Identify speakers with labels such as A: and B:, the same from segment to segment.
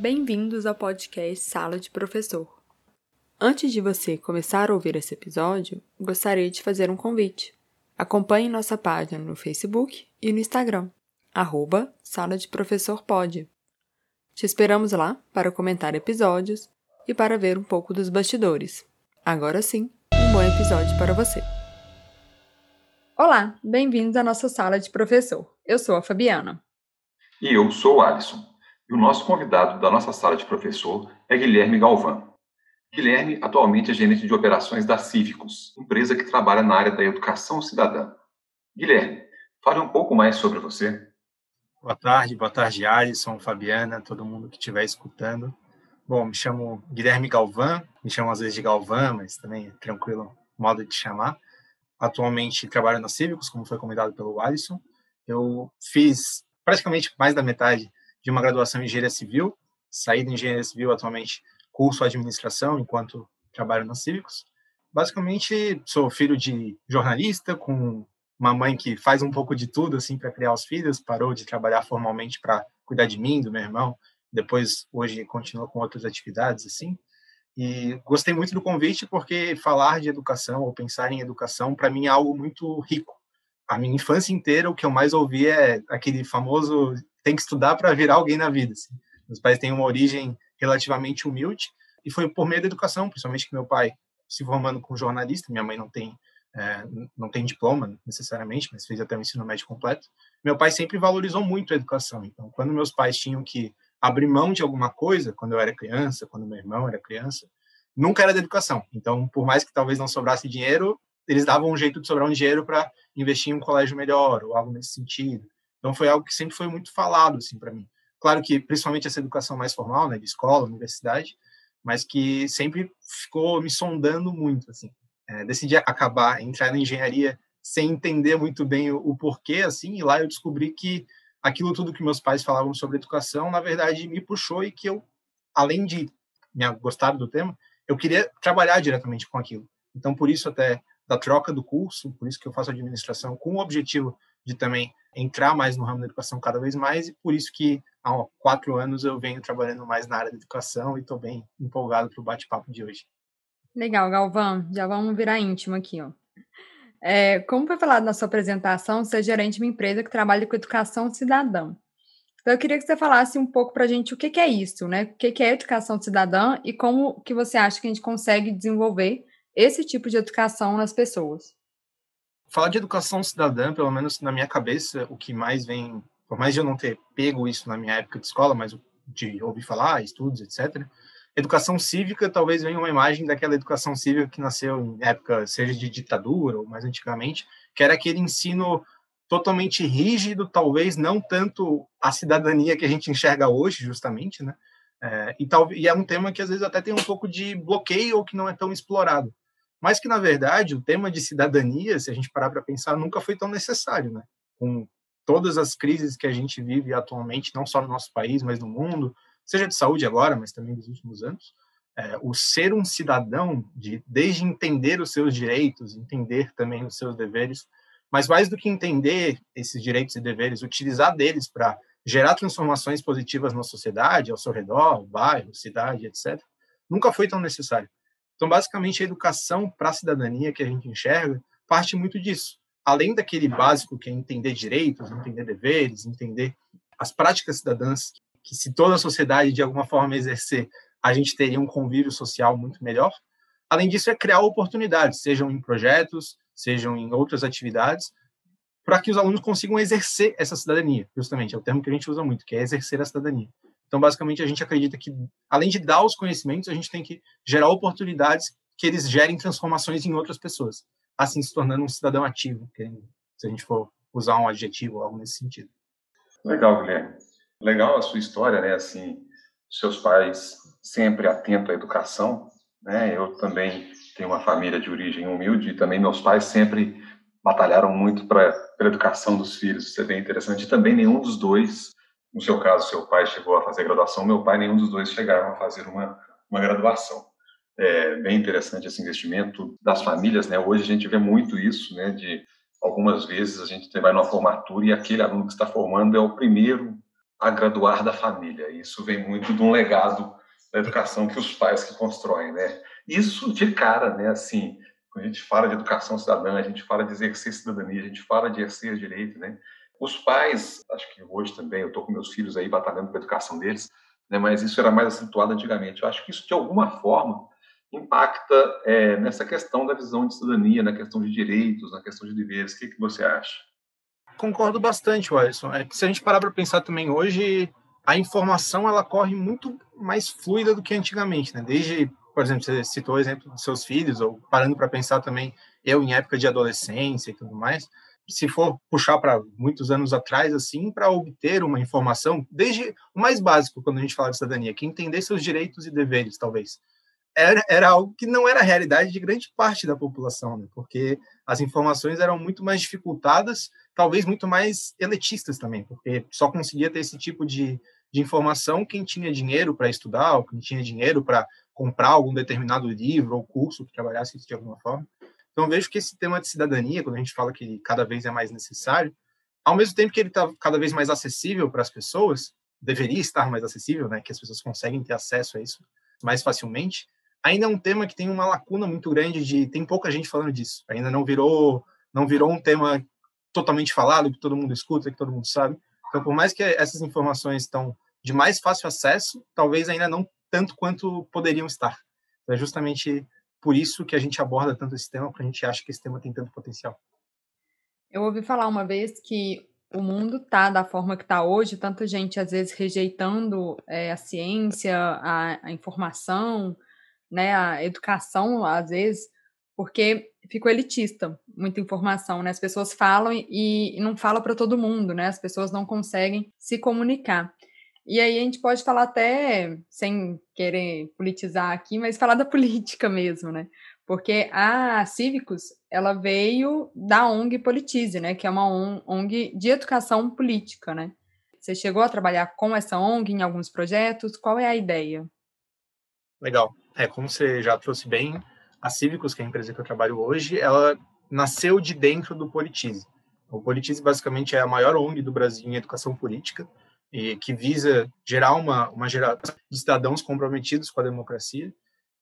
A: Bem-vindos ao podcast Sala de Professor. Antes de você começar a ouvir esse episódio, gostaria de fazer um convite. Acompanhe nossa página no Facebook e no Instagram, arroba Sala de Professor. Te esperamos lá para comentar episódios e para ver um pouco dos bastidores. Agora sim, um bom episódio para você. Olá, bem-vindos à nossa sala de professor. Eu sou a Fabiana.
B: E eu sou o Alisson. E o nosso convidado da nossa sala de professor é Guilherme Galvão. Guilherme atualmente é gerente de operações da Cívicos, empresa que trabalha na área da educação cidadã. Guilherme, fale um pouco mais sobre você.
C: Boa tarde, boa tarde, Alisson, Fabiana, todo mundo que estiver escutando. Bom, me chamo Guilherme Galvão, me chamo às vezes de Galvão, mas também é tranquilo modo de chamar. Atualmente trabalho na Cívicos, como foi comentado pelo Alisson. Eu fiz praticamente mais da metade de uma graduação em engenharia civil, saí da engenharia civil atualmente curso administração enquanto trabalho na Cívicos. Basicamente, sou filho de jornalista com uma mãe que faz um pouco de tudo assim para criar os filhos, parou de trabalhar formalmente para cuidar de mim, do meu irmão, depois hoje continua com outras atividades assim. E gostei muito do convite porque falar de educação ou pensar em educação para mim é algo muito rico. A minha infância inteira o que eu mais ouvi é aquele famoso tem que estudar para virar alguém na vida. Assim. Meus pais têm uma origem relativamente humilde e foi por meio da educação, principalmente que meu pai se formando como jornalista, minha mãe não tem é, não tem diploma necessariamente, mas fez até o ensino médio completo. Meu pai sempre valorizou muito a educação. Então, quando meus pais tinham que abrir mão de alguma coisa, quando eu era criança, quando meu irmão era criança, nunca era da educação. Então, por mais que talvez não sobrasse dinheiro, eles davam um jeito de sobrar um dinheiro para investir em um colégio melhor ou algo nesse sentido. Então foi algo que sempre foi muito falado assim para mim. Claro que principalmente essa educação mais formal, né, de escola, universidade, mas que sempre ficou me sondando muito assim. É, decidi acabar entrar na engenharia sem entender muito bem o, o, porquê assim, e lá eu descobri que aquilo tudo que meus pais falavam sobre educação, na verdade me puxou e que eu além de me gostar do tema, eu queria trabalhar diretamente com aquilo. Então por isso até da troca do curso, por isso que eu faço administração com o objetivo de também entrar mais no ramo da educação cada vez mais e por isso que há quatro anos eu venho trabalhando mais na área da educação e estou bem empolgado para o bate-papo de hoje.
A: Legal, Galvão. Já vamos virar íntimo aqui, ó. É, como foi falado na sua apresentação, você é gerente de uma empresa que trabalha com educação cidadã. Então, eu queria que você falasse um pouco para a gente o que, que, é isso, né? O que, que é educação cidadã e como que você acha que a gente consegue desenvolver esse tipo de educação nas pessoas
C: falar de educação cidadã, pelo menos na minha cabeça, o que mais vem, por mais de eu não ter pego isso na minha época de escola, mas de ouvir falar, estudos, etc. Educação cívica talvez venha uma imagem daquela educação cívica que nasceu em época, seja de ditadura ou mais antigamente, que era aquele ensino totalmente rígido, talvez não tanto a cidadania que a gente enxerga hoje, justamente, né? É, e, tal, e é um tema que às vezes até tem um pouco de bloqueio ou que não é tão explorado mas que, na verdade, o tema de cidadania, se a gente parar para pensar, nunca foi tão necessário, né? Com todas as crises que a gente vive atualmente, não só no nosso país, mas no mundo, seja de saúde agora, mas também dos últimos anos, é, o ser um cidadão, de, desde entender os seus direitos, entender também os seus deveres, mas mais do que entender esses direitos e deveres, utilizar deles para gerar transformações positivas na sociedade, ao seu redor, bairro, cidade, etc., nunca foi tão necessário. Então, basicamente, a educação para a cidadania que a gente enxerga parte muito disso. Além daquele básico que é entender direitos, entender deveres, entender as práticas cidadãs, que se toda a sociedade de alguma forma exercer, a gente teria um convívio social muito melhor. Além disso, é criar oportunidades, sejam em projetos, sejam em outras atividades, para que os alunos consigam exercer essa cidadania, justamente, é o termo que a gente usa muito, que é exercer a cidadania. Então, basicamente, a gente acredita que, além de dar os conhecimentos, a gente tem que gerar oportunidades que eles gerem transformações em outras pessoas, assim se tornando um cidadão ativo, se a gente for usar um adjetivo ou algo nesse sentido.
B: Legal, Guilherme. Legal a sua história, né? Assim, seus pais sempre atentos à educação, né? Eu também tenho uma família de origem humilde e também meus pais sempre batalharam muito para a educação dos filhos. Isso é bem interessante. E também nenhum dos dois no seu caso, seu pai chegou a fazer graduação, meu pai, nenhum dos dois chegaram a fazer uma, uma graduação. É bem interessante esse investimento das famílias, né? Hoje a gente vê muito isso, né? De algumas vezes a gente vai numa formatura e aquele aluno que está formando é o primeiro a graduar da família. Isso vem muito de um legado da educação que os pais que constroem, né? Isso de cara, né? Assim, quando a gente fala de educação cidadã, a gente fala de exercer cidadania, a gente fala de exercer direito, né? Os pais, acho que hoje também, eu estou com meus filhos aí batalhando pela educação deles, né? Mas isso era mais acentuado antigamente. Eu acho que isso de alguma forma impacta é, nessa questão da visão de cidadania, na questão de direitos, na questão de deveres. O que, que você acha?
C: Concordo bastante, Alisson. É que se a gente parar para pensar também hoje, a informação ela corre muito mais fluida do que antigamente, né? Desde, por exemplo, você citou o exemplo dos seus filhos, ou parando para pensar também, eu em época de adolescência e tudo mais, se for puxar para muitos anos atrás, assim, para obter uma informação, desde o mais básico quando a gente fala de cidadania, que é entender seus direitos e deveres, talvez era, era algo que não era a realidade de grande parte da população, né? porque as informações eram muito mais dificultadas, talvez muito mais elitistas também, porque só conseguia ter esse tipo de, de informação quem tinha dinheiro para estudar, ou quem tinha dinheiro para comprar algum determinado livro ou curso que trabalhasse de alguma forma. Então, vejo que esse tema de cidadania, quando a gente fala que cada vez é mais necessário, ao mesmo tempo que ele está cada vez mais acessível para as pessoas, deveria estar mais acessível, né, que as pessoas conseguem ter acesso a isso mais facilmente, ainda é um tema que tem uma lacuna muito grande de tem pouca gente falando disso. Ainda não virou não virou um tema totalmente falado que todo mundo escuta, que todo mundo sabe. Então, por mais que essas informações estão de mais fácil acesso, talvez ainda não tanto quanto poderiam estar. É justamente por isso que a gente aborda tanto esse tema, porque a gente acha que esse tema tem tanto potencial.
A: Eu ouvi falar uma vez que o mundo tá da forma que está hoje, tanta gente às vezes rejeitando é, a ciência, a, a informação, né, a educação, às vezes, porque ficou elitista, muita informação, né? As pessoas falam e, e não falam para todo mundo, né? As pessoas não conseguem se comunicar. E aí a gente pode falar até, sem querer politizar aqui, mas falar da política mesmo, né? Porque a Cívicos, ela veio da ONG Politize, né? Que é uma ONG de educação política, né? Você chegou a trabalhar com essa ONG em alguns projetos? Qual é a ideia?
C: Legal. É, como você já trouxe bem, a Cívicos, que é a empresa que eu trabalho hoje, ela nasceu de dentro do Politize. O Politize, basicamente, é a maior ONG do Brasil em educação política, e que visa gerar uma, uma geração de cidadãos comprometidos com a democracia.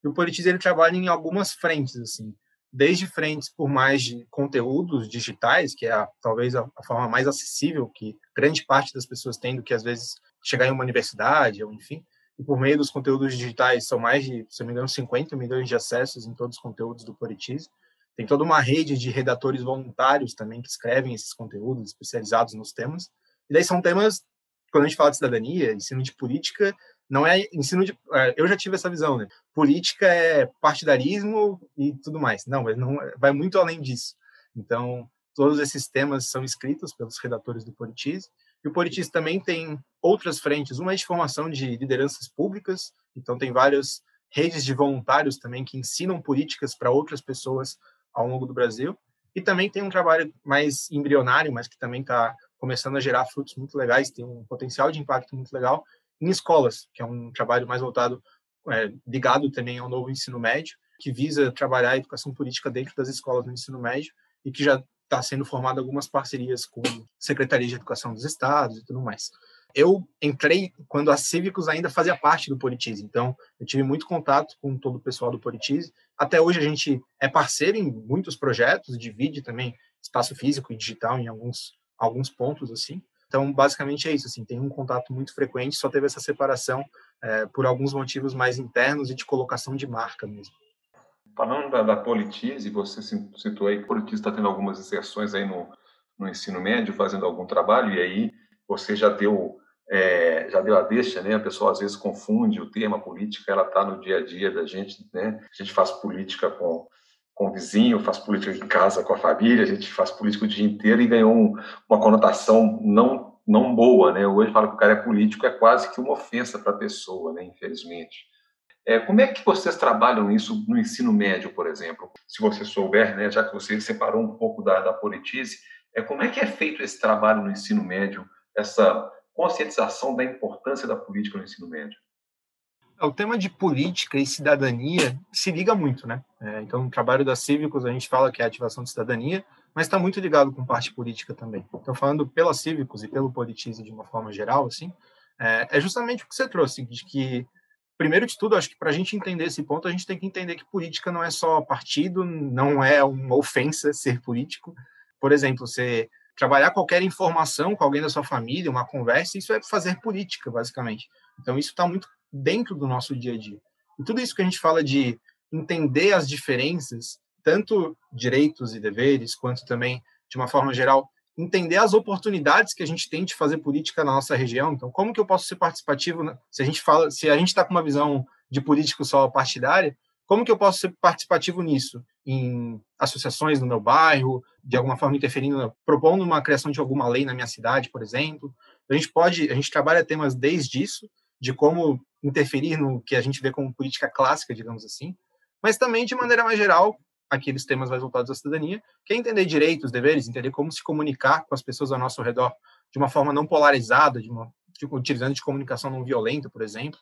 C: E o Politize, ele trabalha em algumas frentes, assim, desde frentes por mais de conteúdos digitais, que é a, talvez a, a, forma mais acessível que grande parte das pessoas tem do que, às vezes, chegar em uma universidade, ou enfim, e por meio dos conteúdos digitais, são mais de, se não me engano, 50 milhões de acessos em todos os conteúdos do Politize. Tem toda uma rede de redatores voluntários também que escrevem esses conteúdos especializados nos temas. E daí são temas, quando a gente fala de cidadania, ensino de política, não é ensino de. É, eu já tive essa visão, né? Política é partidarismo e tudo mais. Não, mas não vai muito além disso. Então, todos esses temas são escritos pelos redatores do Politize e o Politiz também tem outras frentes, uma é de formação de lideranças públicas, então tem várias redes de voluntários também que ensinam políticas para outras pessoas ao longo do Brasil, e também tem um trabalho mais embrionário, mas que também está começando a gerar frutos muito legais, tem um potencial de impacto muito legal em escolas, que é um trabalho mais voltado, é, ligado também ao novo ensino médio, que visa trabalhar a educação política dentro das escolas do ensino médio e que já está sendo formado algumas parcerias com Secretaria de Educação dos Estados e tudo mais. Eu entrei quando a Cívicos ainda fazia parte do Politize, então eu tive muito contato com todo o pessoal do Politize. Até hoje a gente é parceiro em muitos projetos, divide também espaço físico e digital em alguns, alguns pontos assim. Então, basicamente é isso, assim, tem um contato muito frequente, só teve essa separação é, por alguns motivos mais internos e de colocação de marca mesmo.
B: Falando da, da Politize, você citou aí que Politize está tendo algumas inserções aí no, no ensino médio, fazendo algum trabalho, e aí você já deu é, já deu a deixa, né? A pessoa às vezes confunde o tema política, ela está no dia a dia da gente, né? A gente faz política com, com o vizinho, faz política em casa com a família, a gente faz política o dia inteiro e ganhou um, uma conotação não não boa, né? Hoje fala que o cara é político é quase que uma ofensa para a pessoa, né? Infelizmente. É, como é que vocês trabalham isso no ensino médio, por exemplo? Se você souber, né, já que você separou um pouco da, da politice, é, como é que é feito esse trabalho no ensino médio, essa conscientização da importância da política no ensino médio?
C: É, o tema de política e cidadania se liga muito, né? É, então, no trabalho da Cívicos, a gente fala que é ativação de cidadania, mas está muito ligado com parte política também. Então, falando pela Cívicos e pelo Politize de uma forma geral, assim, é, é justamente o que você trouxe, de que, primeiro de tudo, acho que para a gente entender esse ponto, a gente tem que entender que política não é só partido, não é uma ofensa ser político. Por exemplo, você trabalhar qualquer informação com alguém da sua família, uma conversa, isso é fazer política, basicamente. Então, isso está muito dentro do nosso dia a dia. E tudo isso que a gente fala de entender as diferenças, tanto direitos e deveres, quanto também, de uma forma geral, entender as oportunidades que a gente tem de fazer política na nossa região. Então, como que eu posso ser participativo? Né? Se a gente fala, se a gente está com uma visão de político só partidária, como que eu posso ser participativo nisso? Em associações no meu bairro, de alguma forma interferindo, propondo uma criação de alguma lei na minha cidade, por exemplo. A gente pode, a gente trabalha temas desde isso, de como interferir no que a gente vê como política clássica, digamos assim, mas também de maneira mais geral, aqueles temas mais voltados à cidadania, que é entender direitos, deveres, entender como se comunicar com as pessoas ao nosso redor de uma forma não polarizada, de uma, de, utilizando de comunicação não violenta, por exemplo.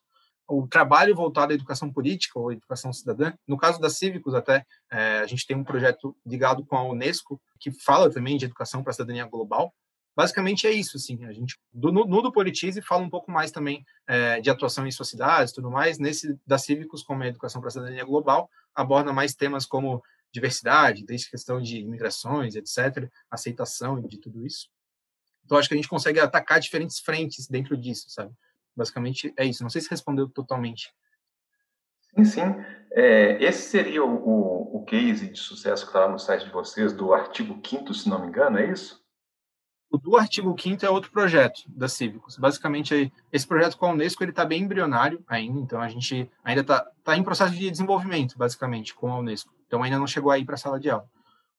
C: O trabalho voltado à educação política ou educação cidadã, no caso da Cívicos até, é, a gente tem um projeto ligado com a Unesco, que fala também de educação para a cidadania global, basicamente é isso, assim, a gente, do, no, no do Politize fala um pouco mais também é, de atuação em suas cidades tudo mais, nesse da Cívicos, como é Educação para a Cidadania Global, aborda mais temas como diversidade, desde questão de imigrações, etc., aceitação de tudo isso. Então, acho que a gente consegue atacar diferentes frentes dentro disso, sabe? Basicamente é isso. Não sei se respondeu totalmente.
B: Sim, sim. É, esse seria o, o, o case de sucesso que estava no site de vocês, do artigo 5 se não me engano, é isso?
C: O do artigo 5 é outro projeto da Cívicos. Basicamente, esse projeto com a Unesco ele está bem embrionário ainda, então a gente ainda está tá em processo de desenvolvimento, basicamente, com a Unesco. Então ainda não chegou aí para a sala de aula.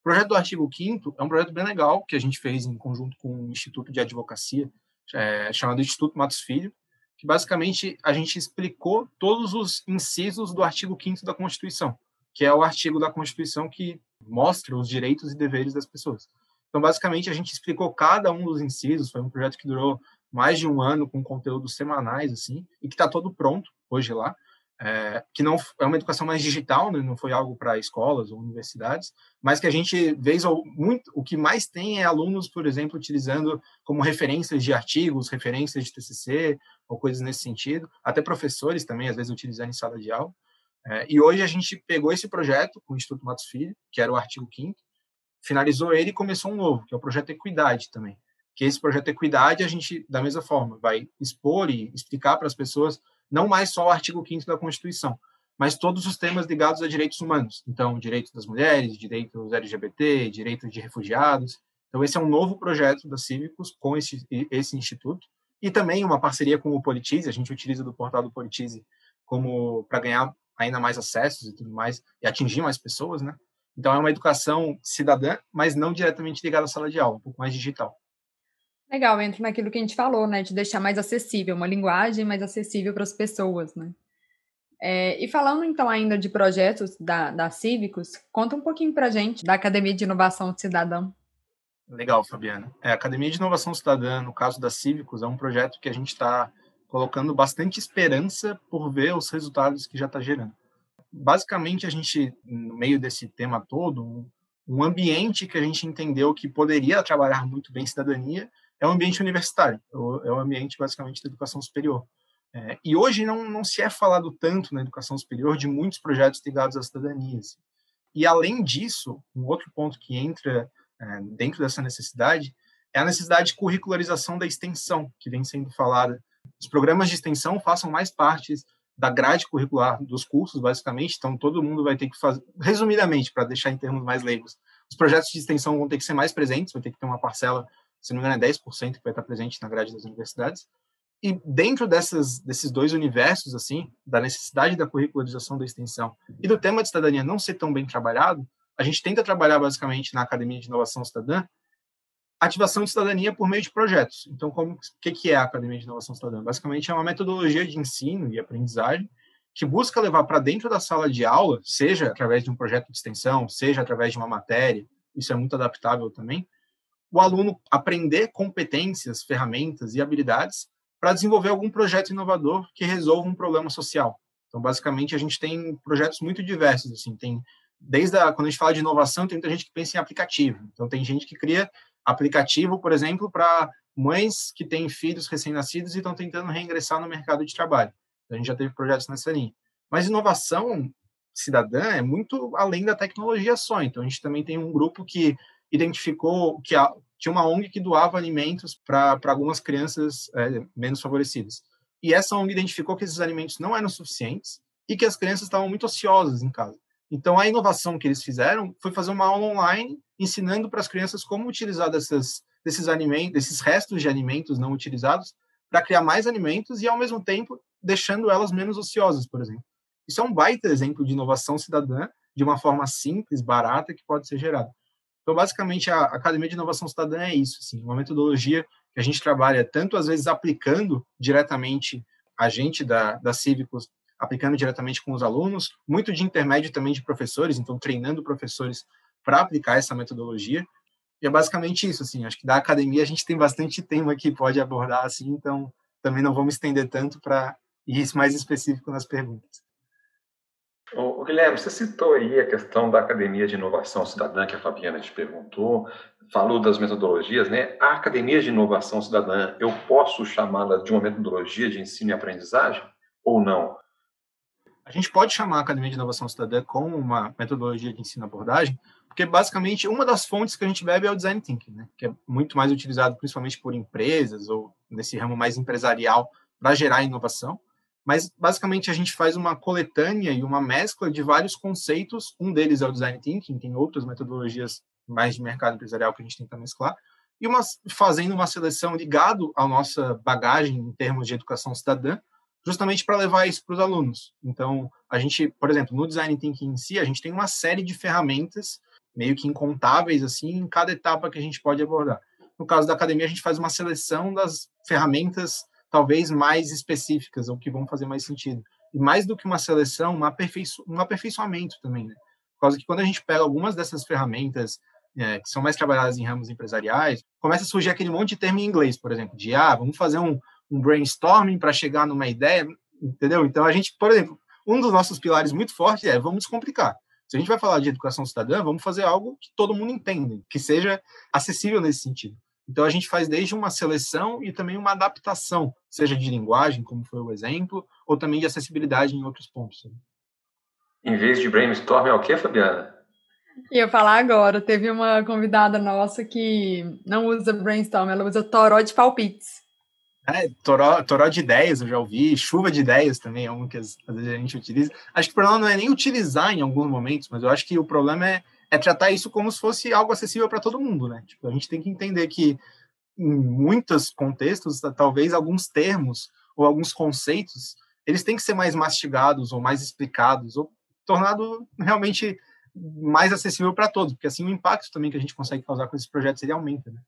C: O projeto do artigo 5 é um projeto bem legal que a gente fez em conjunto com um instituto de advocacia é, chamado Instituto Matos Filho, que basicamente a gente explicou todos os incisos do artigo 5 da Constituição, que é o artigo da Constituição que mostra os direitos e deveres das pessoas. Então, basicamente, a gente explicou cada um dos incisos. Foi um projeto que durou mais de um ano, com conteúdos semanais, assim, e que está todo pronto hoje lá. É, que não é uma educação mais digital, né, não foi algo para escolas ou universidades, mas que a gente vê muito, o que mais tem é alunos, por exemplo, utilizando como referências de artigos, referências de TCC ou coisas nesse sentido, até professores também às vezes utilizando em sala de aula. É, e hoje a gente pegou esse projeto com o Instituto Matos Filho, que era o artigo 5 finalizou ele e começou um novo, que é o projeto Equidade também. Que esse projeto Equidade a gente, da mesma forma, vai expor e explicar para as pessoas não mais só o artigo 5 da Constituição, mas todos os temas ligados a direitos humanos. Então, direitos das mulheres, direitos LGBT, direitos de refugiados. Então, esse é um novo projeto da Cívicos com esse, esse instituto. E também uma parceria com o Politize, a gente utiliza do portal do Politize como para ganhar ainda mais acessos e tudo mais, e atingir mais pessoas, né? Então, é uma educação cidadã, mas não diretamente ligada à sala de aula, um pouco mais digital.
A: Legal, entra naquilo que a gente falou, né? De deixar mais acessível, uma linguagem mais acessível para as pessoas, né? É, e falando então ainda de projetos da, da Cívicos, conta um pouquinho para a gente da Academia de Inovação Cidadã.
C: Legal, Fabiana. É, a Academia de Inovação Cidadã, no caso da Cívicos, é um projeto que a gente está colocando bastante esperança por ver os resultados que já está gerando basicamente a gente, no meio desse tema todo, um, um ambiente que a gente entendeu que poderia trabalhar muito bem cidadania é o ambiente universitário, é o ambiente basicamente da educação superior. É, e hoje não, não se é falado tanto na educação superior de muitos projetos ligados à cidadania. Assim. E além disso, um outro ponto que entra é, dentro dessa necessidade é a necessidade de curricularização da extensão, que vem sendo falada. Os programas de extensão façam mais parte da grade curricular dos cursos, basicamente. Então, todo mundo vai ter que fazer, resumidamente, para deixar em termos mais leigos, os projetos de extensão vão ter que ser mais presentes, vai ter que ter uma parcela, se não me engano, é 10% que vai estar presente na grade das universidades. E dentro dessas, desses dois universos, assim, da necessidade da curricularização da extensão e do tema de cidadania não ser tão bem trabalhado, a gente tenta trabalhar basicamente na Academia de Inovação Cidadã ativação de cidadania por meio de projetos. Então, como que, que é a Academia de Inovação Cidadã? Basicamente, é uma metodologia de ensino e aprendizagem que busca levar para dentro da sala de aula, seja através de um projeto de extensão, seja através de uma matéria, isso é muito adaptável também, o aluno aprender competências, ferramentas e habilidades para desenvolver algum projeto inovador que resolva um problema social. Então, basicamente, a gente tem projetos muito diversos, assim, tem desde a, quando a gente fala de inovação, tem muita gente que pensa em aplicativo. Então, tem gente que cria aplicativo, por exemplo, para mães que têm filhos recém-nascidos e estão tentando reingressar no mercado de trabalho. A gente já teve projetos nessa linha. Mas inovação cidadã é muito além da tecnologia só. Então, a gente também tem um grupo que identificou que a, tinha uma ONG que doava alimentos para algumas crianças é, menos favorecidas. E essa ONG identificou que esses alimentos não eram suficientes e que as crianças estavam muito ociosas em casa. Então, a inovação que eles fizeram foi fazer uma aula online ensinando para as crianças como utilizar dessas, desses alimentos, desses restos de alimentos não utilizados para criar mais alimentos e, ao mesmo tempo, deixando elas menos ociosas, por exemplo. Isso é um baita exemplo de inovação cidadã, de uma forma simples, barata, que pode ser gerada. Então, basicamente, a Academia de Inovação Cidadã é isso, assim, uma metodologia que a gente trabalha tanto, às vezes, aplicando diretamente a gente da, da Cívicos, aplicando diretamente com os alunos, muito de intermédio também de professores, então, treinando professores para aplicar essa metodologia. E é basicamente isso, assim, acho que da academia a gente tem bastante tema que pode abordar, assim, então também não vamos estender tanto para ir mais específico nas perguntas.
B: O Guilherme, você citou aí a questão da Academia de Inovação Cidadã, que a Fabiana te perguntou, falou das metodologias, né? A Academia de Inovação Cidadã, eu posso chamá-la de uma metodologia de ensino e aprendizagem ou não?
C: A gente pode chamar a Academia de Inovação Cidadã como uma metodologia de ensino e abordagem, porque basicamente uma das fontes que a gente bebe é o design thinking, né? que é muito mais utilizado principalmente por empresas ou nesse ramo mais empresarial para gerar inovação mas basicamente a gente faz uma coletânea e uma mescla de vários conceitos. Um deles é o design thinking, tem outras metodologias mais de mercado empresarial que a gente tenta mesclar, e uma, fazendo uma seleção ligado à nossa bagagem em termos de educação cidadã, justamente para levar isso para os alunos. Então, a gente, por exemplo, no design thinking em si, a gente tem uma série de ferramentas meio que incontáveis assim em cada etapa que a gente pode abordar. No caso da academia, a gente faz uma seleção das ferramentas talvez mais específicas, ou que vão fazer mais sentido. E mais do que uma seleção, um, aperfeiço, um aperfeiçoamento também, né? Por causa que quando a gente pega algumas dessas ferramentas é, que são mais trabalhadas em ramos empresariais, começa a surgir aquele monte de termo em inglês, por exemplo, de, ah, vamos fazer um, um brainstorming para chegar numa ideia, entendeu? Então, a gente, por exemplo, um dos nossos pilares muito fortes é vamos descomplicar. Se a gente vai falar de educação cidadã, vamos fazer algo que todo mundo entenda, que seja acessível nesse sentido. Então, a gente faz desde uma seleção e também uma adaptação, seja de linguagem, como foi o exemplo, ou também de acessibilidade em outros pontos.
B: Em vez de brainstorm, é o que, Fabiana?
A: Ia falar agora, teve uma convidada nossa que não usa brainstorm, ela usa toró de palpites.
C: É, toró, toró de ideias, eu já ouvi, chuva de ideias também é um que às, vezes a gente utiliza. Acho que o problema não é nem utilizar em alguns momentos, mas eu acho que o problema é é tratar isso como se fosse algo acessível para todo mundo, né? Tipo, a gente tem que entender que em muitos contextos, talvez alguns termos ou alguns conceitos, eles têm que ser mais mastigados ou mais explicados ou tornado realmente mais acessível para todos, porque assim o impacto também que a gente consegue causar com esses projetos ele aumenta, né?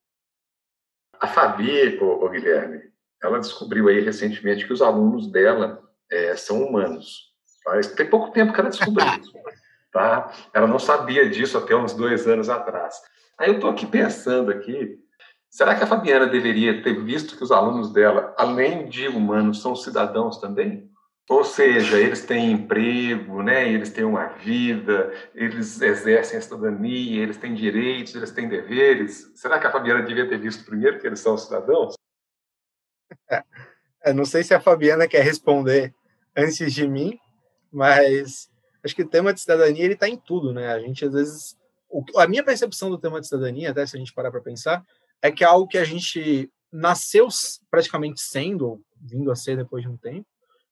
B: A Fabi, o Guilherme, ela descobriu aí recentemente que os alunos dela é, são humanos. Faz, tem pouco tempo que ela descobriu isso tá? Ela não sabia disso até uns dois anos atrás. Aí eu estou aqui pensando aqui, será que a Fabiana deveria ter visto que os alunos dela, além de humanos, são cidadãos também? Ou seja, eles têm emprego, né? eles têm uma vida, eles exercem a cidadania, eles têm direitos, eles têm deveres. Será que a Fabiana devia ter visto primeiro que eles são cidadãos?
C: É, não sei se a Fabiana quer responder antes de mim, mas acho que o tema de cidadania ele está em tudo, né? A gente às vezes o, a minha percepção do tema de cidadania, até se a gente parar para pensar, é que é algo que a gente nasceu praticamente sendo, vindo a ser depois de um tempo,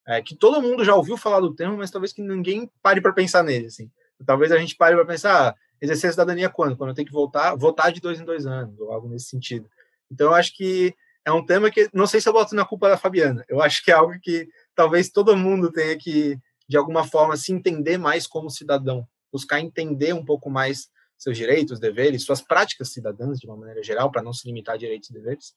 C: é, que todo mundo já ouviu falar do tema, mas talvez que ninguém pare para pensar nele, assim. Talvez a gente pare para pensar, ah, exercer a cidadania quando? Quando eu tenho que voltar, votar de dois em dois anos, ou algo nesse sentido. Então, eu acho que é um tema que, não sei se eu boto na culpa da Fabiana, eu acho que é algo que talvez todo mundo tenha que de alguma forma, se entender mais como cidadão, buscar entender um pouco mais seus direitos, deveres, suas práticas cidadãs, de uma maneira geral, para não se limitar a direitos e deveres?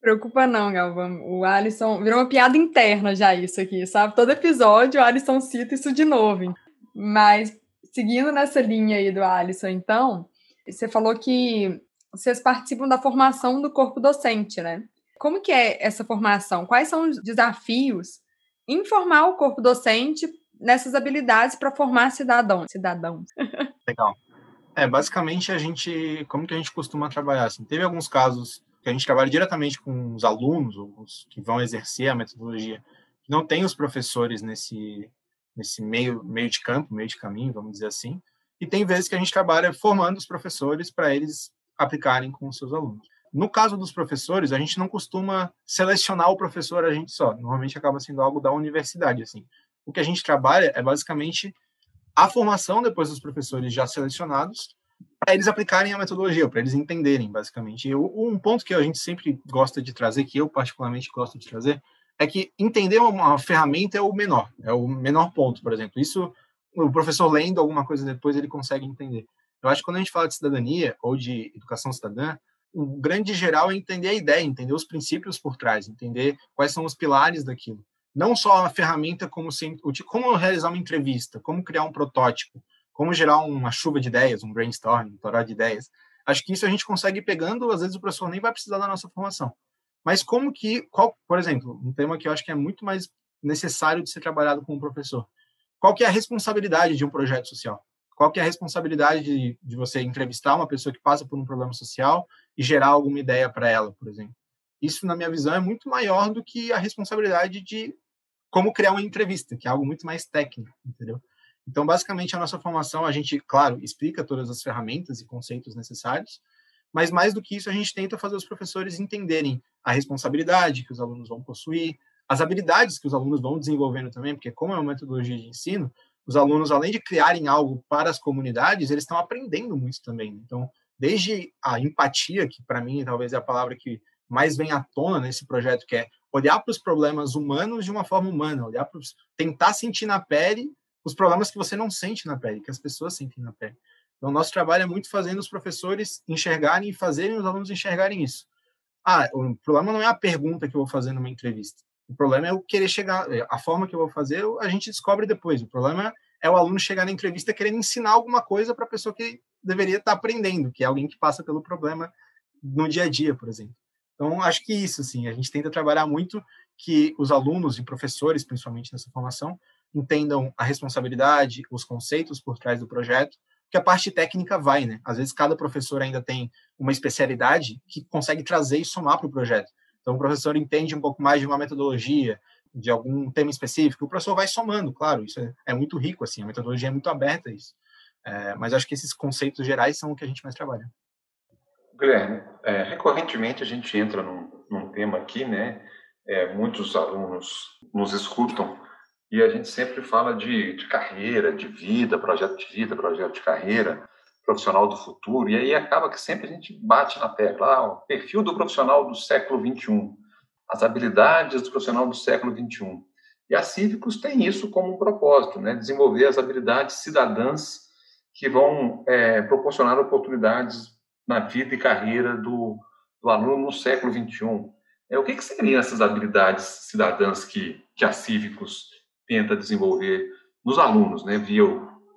A: Preocupa não, Galvão. O Alisson virou uma piada interna já isso aqui, sabe? Todo episódio o Alisson cita isso de novo. Mas seguindo nessa linha aí do Alisson, então, você falou que vocês participam da formação do corpo docente, né? Como que é essa formação? Quais são os desafios informar o corpo docente nessas habilidades para formar cidadãos. cidadãos.
C: Legal. É, basicamente a gente, como que a gente costuma trabalhar? Assim, teve alguns casos que a gente trabalha diretamente com os alunos, os que vão exercer a metodologia, não tem os professores nesse nesse meio meio de campo, meio de caminho, vamos dizer assim. E tem vezes que a gente trabalha formando os professores para eles aplicarem com seus alunos. No caso dos professores, a gente não costuma selecionar o professor a gente só. Normalmente acaba sendo algo da universidade, assim. O que a gente trabalha é basicamente a formação depois dos professores já selecionados para eles aplicarem a metodologia, para eles entenderem, basicamente. E um ponto que a gente sempre gosta de trazer, que eu particularmente gosto de trazer, é que entender uma ferramenta é o menor, é o menor ponto, por exemplo. Isso, o professor lendo alguma coisa depois, ele consegue entender. Eu acho que quando a gente fala de cidadania ou de educação cidadã, o grande geral é entender a ideia, entender os princípios por trás, entender quais são os pilares daquilo não só a ferramenta como, como realizar uma entrevista, como criar um protótipo, como gerar uma chuva de ideias, um brainstorming, um toró de ideias. Acho que isso a gente consegue pegando, às vezes o professor nem vai precisar da nossa formação. Mas como que, qual, por exemplo, um tema que eu acho que é muito mais necessário de ser trabalhado com o professor. Qual que é a responsabilidade de um projeto social? Qual que é a responsabilidade de, de você entrevistar uma pessoa que passa por um problema social e gerar alguma ideia para ela, por exemplo? Isso, na minha visão, é muito maior do que a responsabilidade de como criar uma entrevista, que é algo muito mais técnico, entendeu? Então, basicamente, a nossa formação, a gente, claro, explica todas as ferramentas e conceitos necessários, mas mais do que isso, a gente tenta fazer os professores entenderem a responsabilidade que os alunos vão possuir, as habilidades que os alunos vão desenvolvendo também, porque como é uma metodologia de ensino, os alunos, além de criarem algo para as comunidades, eles estão aprendendo muito também. Então, desde a empatia, que para mim talvez é a palavra que mais vem à tona nesse projeto, que é olhar para os problemas humanos de uma forma humana, olhar para tentar sentir na pele os problemas que você não sente na pele, que as pessoas sentem na pele. Então, nosso trabalho é muito fazendo os professores enxergarem e fazerem os alunos enxergarem isso. Ah, o problema não é a pergunta que eu vou fazer numa entrevista. O problema é o querer chegar, é, a forma que eu vou fazer, a gente descobre depois. O problema é o aluno chegar na entrevista querendo ensinar alguma coisa para a pessoa que deveria estar aprendendo, que é alguém que passa pelo problema no dia a dia, por exemplo. Então, acho que isso, assim, a gente tenta trabalhar muito que os alunos e professores, principalmente nessa formação, entendam a responsabilidade, os conceitos por trás do projeto, que a parte técnica vai, né? Às vezes cada professor ainda tem uma especialidade que consegue trazer e somar para o projeto. Então, o professor entende um pouco mais de uma metodologia, de algum tema específico, o professor vai somando, claro, isso é, é muito rico, assim, a metodologia é muito aberta isso. É, mas acho que esses conceitos gerais são o que a gente mais trabalha.
B: Guilherme, é, recorrentemente a gente entra num, num tema aqui, né? É, muitos alunos nos escutam e a gente sempre fala de, de, carreira, de vida, projeto de vida, projeto de carreira, profissional do futuro, e aí acaba que sempre a gente bate na tecla, ah, o perfil do profissional do século XXI, as habilidades do profissional do século XXI. E a Cívicos tem isso como um propósito, né? desenvolver as habilidades cidadãs que vão é, proporcionar oportunidades na vida e carreira do, do aluno no século XXI. É, o que, que seriam essas habilidades cidadãs que, que a Cívicos tenta desenvolver nos alunos, né, via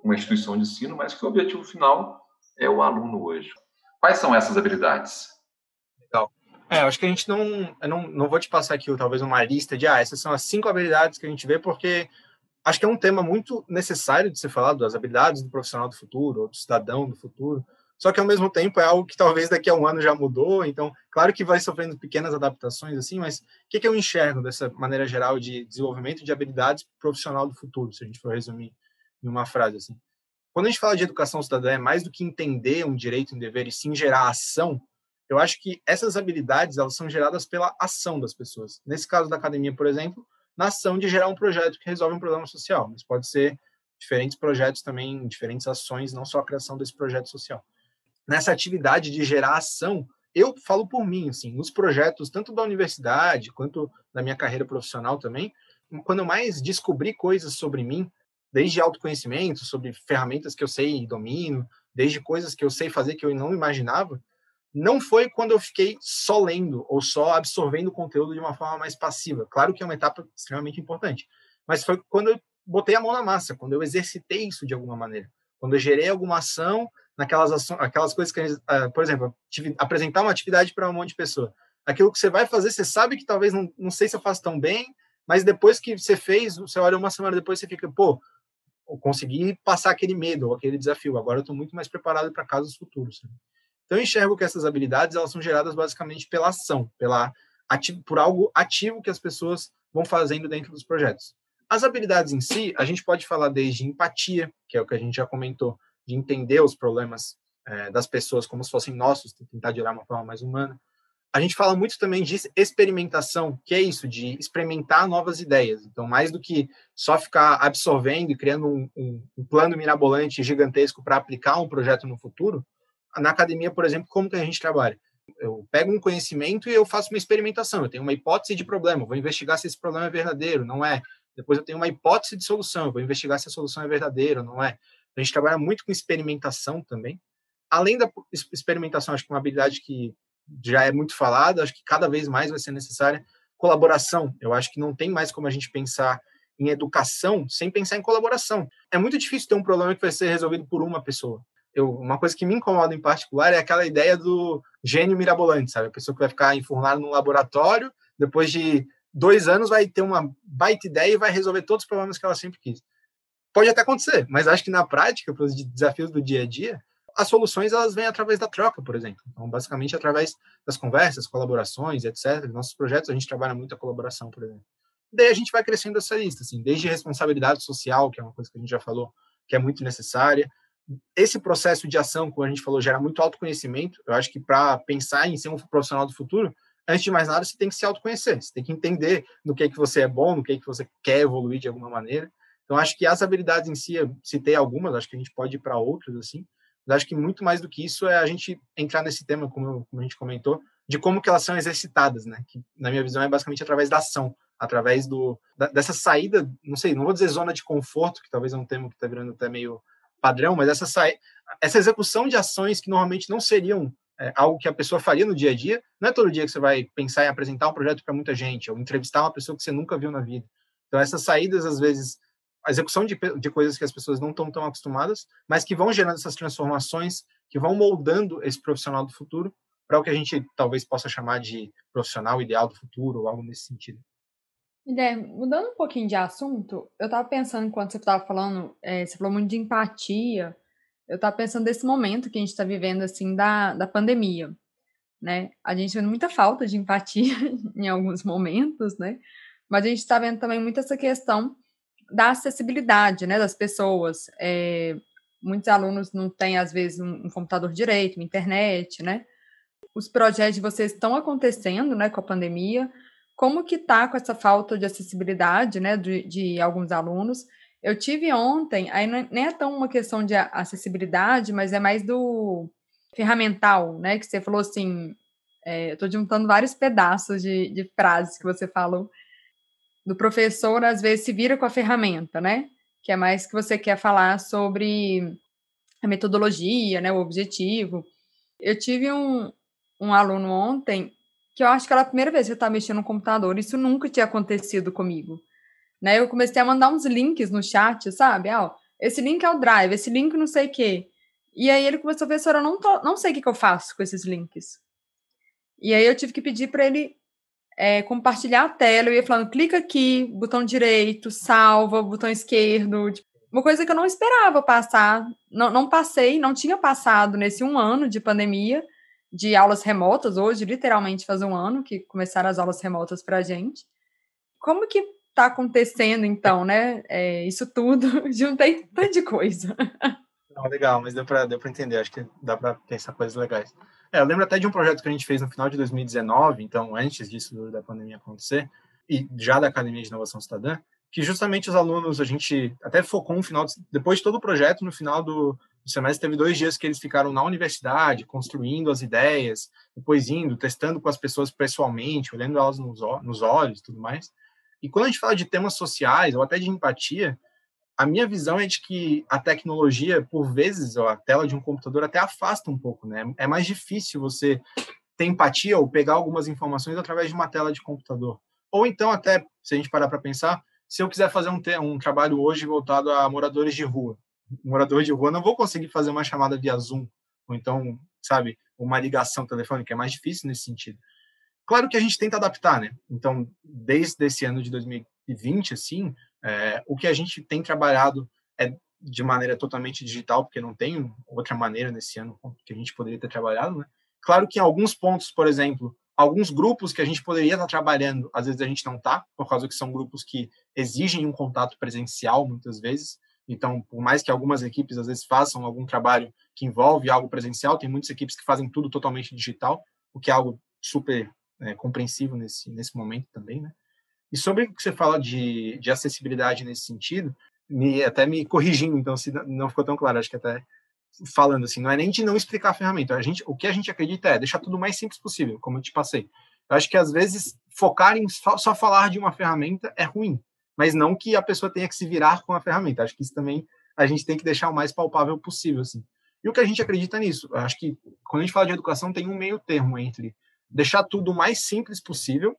B: uma instituição de ensino, mas que o objetivo final é o aluno hoje? Quais são essas habilidades?
C: Legal. É, acho que a gente não, não, não vou te passar aqui talvez uma lista de, ah, essas são as cinco habilidades que a gente vê, porque acho que é um tema muito necessário de ser falado, das habilidades do profissional do futuro, ou do cidadão do futuro, só que ao mesmo tempo é algo que talvez daqui a um ano já mudou, então, claro que vai sofrendo pequenas adaptações, assim, mas o que, que eu enxergo dessa maneira geral de desenvolvimento de habilidades profissional do futuro, se a gente for resumir em uma frase assim? Quando a gente fala de educação cidadã, é mais do que entender um direito e um dever e sim gerar ação, eu acho que essas habilidades elas são geradas pela ação das pessoas. Nesse caso da academia, por exemplo, na ação de gerar um projeto que resolve um problema social, mas pode ser diferentes projetos também, diferentes ações, não só a criação desse projeto social nessa atividade de gerar ação, eu falo por mim, assim, nos projetos, tanto da universidade quanto da minha carreira profissional também, quando eu mais descobri coisas sobre mim, desde autoconhecimento, sobre ferramentas que eu sei e domino, desde coisas que eu sei fazer que eu não imaginava, não foi quando eu fiquei só lendo ou só absorvendo o conteúdo de uma forma mais passiva. Claro que é uma etapa extremamente importante, mas foi quando eu botei a mão na massa, quando eu exercitei isso de alguma maneira, quando eu gerei alguma ação naquelas ações, aquelas coisas que, uh, por exemplo, apresentar uma atividade para um monte de pessoa. Aquilo que você vai fazer, você sabe que talvez não, não sei se eu faço tão bem, mas depois que você fez, você olha uma semana depois você fica, pô, eu consegui passar aquele medo, aquele desafio, agora eu estou muito mais preparado para casos futuros. Então eu enxergo que essas habilidades elas são geradas basicamente pela ação, pela por algo ativo que as pessoas vão fazendo dentro dos projetos. As habilidades em si, a gente pode falar desde empatia, que é o que a gente já comentou, de entender os problemas é, das pessoas como se fossem nossos, tentar gerar uma forma mais humana. A gente fala muito também de experimentação, que é isso, de experimentar novas ideias. Então, mais do que só ficar absorvendo e criando um, um, um plano mirabolante gigantesco para aplicar um projeto no futuro, na academia, por exemplo, como que a gente trabalha? Eu pego um conhecimento e eu faço uma experimentação. Eu tenho uma hipótese de problema, vou investigar se esse problema é verdadeiro, não é. Depois eu tenho uma hipótese de solução, vou investigar se a solução é verdadeira, não é. A gente trabalha muito com experimentação também. Além da experimentação, acho que uma habilidade que já é muito falada, acho que cada vez mais vai ser necessária colaboração. Eu acho que não tem mais como a gente pensar em educação sem pensar em colaboração. É muito difícil ter um problema que vai ser resolvido por uma pessoa. Eu, uma coisa que me incomoda em particular é aquela ideia do gênio mirabolante, sabe? A pessoa que vai ficar enfurnada num laboratório, depois de dois anos vai ter uma baita ideia e vai resolver todos os problemas que ela sempre quis. Pode até acontecer, mas acho que na prática, para os desafios do dia a dia, as soluções elas vêm através da troca, por exemplo. Então, basicamente, através das conversas, colaborações, etc. Nossos projetos, a gente trabalha muito a colaboração, por exemplo. Daí a gente vai crescendo essa lista, assim, desde responsabilidade social, que é uma coisa que a gente já falou, que é muito necessária. Esse processo de ação, como a gente falou, gera muito autoconhecimento. Eu acho que para pensar em ser um profissional do futuro, antes de mais nada, você tem que se autoconhecer. Você tem que entender no que é que você é bom, no que é que você quer evoluir de alguma maneira. Então, acho que as habilidades em si, citei algumas, acho que a gente pode ir para outras, assim, mas acho que muito mais do que isso é a gente entrar nesse tema, como, como a gente comentou, de como que elas são exercitadas, né? Que, na minha visão, é basicamente através da ação, através do, da, dessa saída, não sei, não vou dizer zona de conforto, que talvez é um termo que está virando até meio padrão, mas essa, sa... essa execução de ações que normalmente não seriam é, algo que a pessoa faria no dia a dia, não é todo dia que você vai pensar em apresentar um projeto para muita gente, ou entrevistar uma pessoa que você nunca viu na vida. Então, essas saídas, às vezes, a execução de, de coisas que as pessoas não estão tão acostumadas, mas que vão gerando essas transformações, que vão moldando esse profissional do futuro para o que a gente talvez possa chamar de profissional ideal do futuro, ou algo nesse sentido.
A: Ideia, mudando um pouquinho de assunto, eu estava pensando, enquanto você estava falando, é, você falou muito de empatia, eu estava pensando desse momento que a gente está vivendo, assim, da, da pandemia, né? A gente vendo muita falta de empatia em alguns momentos, né? Mas a gente está vendo também muito essa questão da acessibilidade né, das pessoas. É, muitos alunos não têm, às vezes, um, um, computador direito, uma internet, né? Os projetos de vocês estão acontecendo né, com a pandemia. Como que está com essa falta de acessibilidade né, de, de alguns alunos? Eu tive ontem, aí não é, nem é tão uma questão de acessibilidade, mas é mais do ferramental, né? Que você falou assim, é, eu estou juntando vários pedaços de, de frases que você falou do professor, às vezes, se vira com a ferramenta, né? Que é mais que você quer falar sobre a metodologia, né? O objetivo. Eu tive um, um aluno ontem que eu acho que era a primeira vez que eu estava mexendo no computador. Isso nunca tinha acontecido comigo. Né? Eu comecei a mandar uns links no chat, sabe? Ah, ó, esse link é o Drive, esse link não sei o quê. E aí ele começou a ver, eu não, tô, não sei o que, que eu faço com esses links. E aí eu tive que pedir para ele é, compartilhar a tela, eu ia falando, clica aqui, botão direito, salva, botão esquerdo. Tipo, uma coisa que eu não esperava passar. Não, não passei, não tinha passado nesse um ano de pandemia, de aulas remotas, hoje, literalmente faz um ano que começaram as aulas remotas para a gente. Como que está acontecendo, então, né? É, isso tudo, juntei tanta de coisa.
C: Não, legal, mas deu para deu entender, acho que dá para pensar coisas legais. É, eu lembro até de um projeto que a gente fez no final de 2019, então antes disso da pandemia acontecer, e já da Academia de Inovação Cidadã, que justamente os alunos, a gente até focou um final, depois de todo o projeto, no final do, semestre, teve dois dias que eles ficaram na universidade, construindo as ideias, depois indo, testando com as pessoas pessoalmente, olhando elas nos, nos olhos tudo mais. E quando a gente fala de temas sociais, ou até de empatia, a minha visão é de que a tecnologia, por vezes, a tela de um computador até afasta um pouco, né? É mais difícil você ter empatia ou pegar algumas informações através de uma tela de computador. Ou então, até, se a gente parar para pensar, se eu quiser fazer um, um trabalho hoje voltado a moradores de rua, morador de rua, não vou conseguir fazer uma chamada via Zoom, ou então, sabe, uma ligação telefônica, é mais difícil nesse sentido. Claro que a gente tenta adaptar, né? Então, desde esse ano de 2000, 2020, assim, é, o que a gente tem trabalhado é de maneira totalmente digital, porque não tem outra maneira nesse ano que a gente poderia ter trabalhado, né? Claro que em alguns pontos, por exemplo, alguns grupos que a gente poderia estar trabalhando, às vezes a gente não está, por causa que são grupos que exigem um contato presencial muitas vezes. Então, por mais que algumas equipes às vezes façam algum trabalho que envolve algo presencial, tem muitas equipes que fazem tudo totalmente digital, o que é algo super é, compreensível nesse, nesse momento também, né? E sobre o que você fala de, de acessibilidade nesse sentido, me, até me corrigindo, então, se não ficou tão claro, acho que até falando assim, não é nem de não explicar a ferramenta, a gente, o que a gente acredita é deixar tudo mais simples possível, como eu te passei. Eu acho que às vezes focar em só, só falar de uma ferramenta é ruim, mas não que a pessoa tenha que se virar com a ferramenta. Acho que isso também a gente tem que deixar o mais palpável possível, assim. E o que a gente acredita nisso? Eu acho que quando a gente fala de educação tem um meio termo entre deixar tudo o mais simples possível,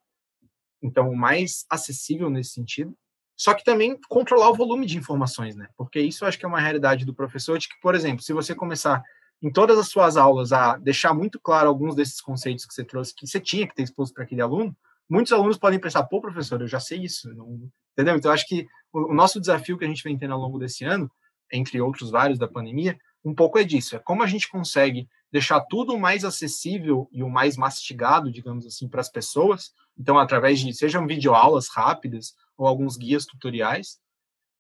C: então mais acessível nesse sentido, só que também controlar o volume de informações, né? Porque isso eu acho que é uma realidade do professor, de que, por exemplo, se você começar em todas as suas aulas a deixar muito claro alguns desses conceitos que você trouxe, que você tinha que ter exposto para aquele aluno, muitos alunos podem pensar, pô, professor, eu já sei isso, não... entendeu? Então, eu acho que o nosso desafio que a gente vem tendo ao longo desse ano, entre outros vários da pandemia, um pouco é disso, é como a gente consegue deixar tudo mais acessível e o mais mastigado, digamos assim, para as pessoas, então, através de, sejam videoaulas rápidas, ou alguns guias tutoriais,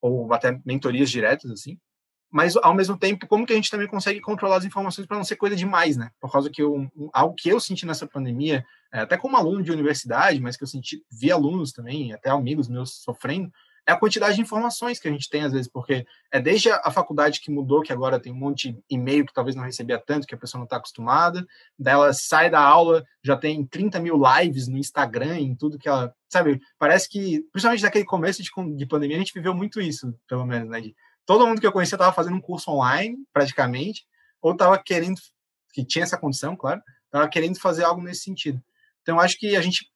C: ou até mentorias diretas, assim. Mas, ao mesmo tempo, como que a gente também consegue controlar as informações para não ser coisa demais, né? Por causa que eu, algo que eu senti nessa pandemia, é, até como aluno de universidade, mas que eu senti, vi alunos também, até amigos meus sofrendo, é a quantidade de informações que a gente tem, às vezes, porque é desde a faculdade que mudou, que agora tem um monte de e-mail que talvez não recebia tanto, que a pessoa não está acostumada, dela sai da aula, já tem 30 mil lives no Instagram, em tudo que ela. Sabe, parece que, principalmente naquele começo de, de pandemia, a gente viveu muito isso, pelo menos, né? De, todo mundo que eu conhecia estava fazendo um curso online, praticamente, ou estava querendo, que tinha essa condição, claro, estava querendo fazer algo nesse sentido. Então, acho que a gente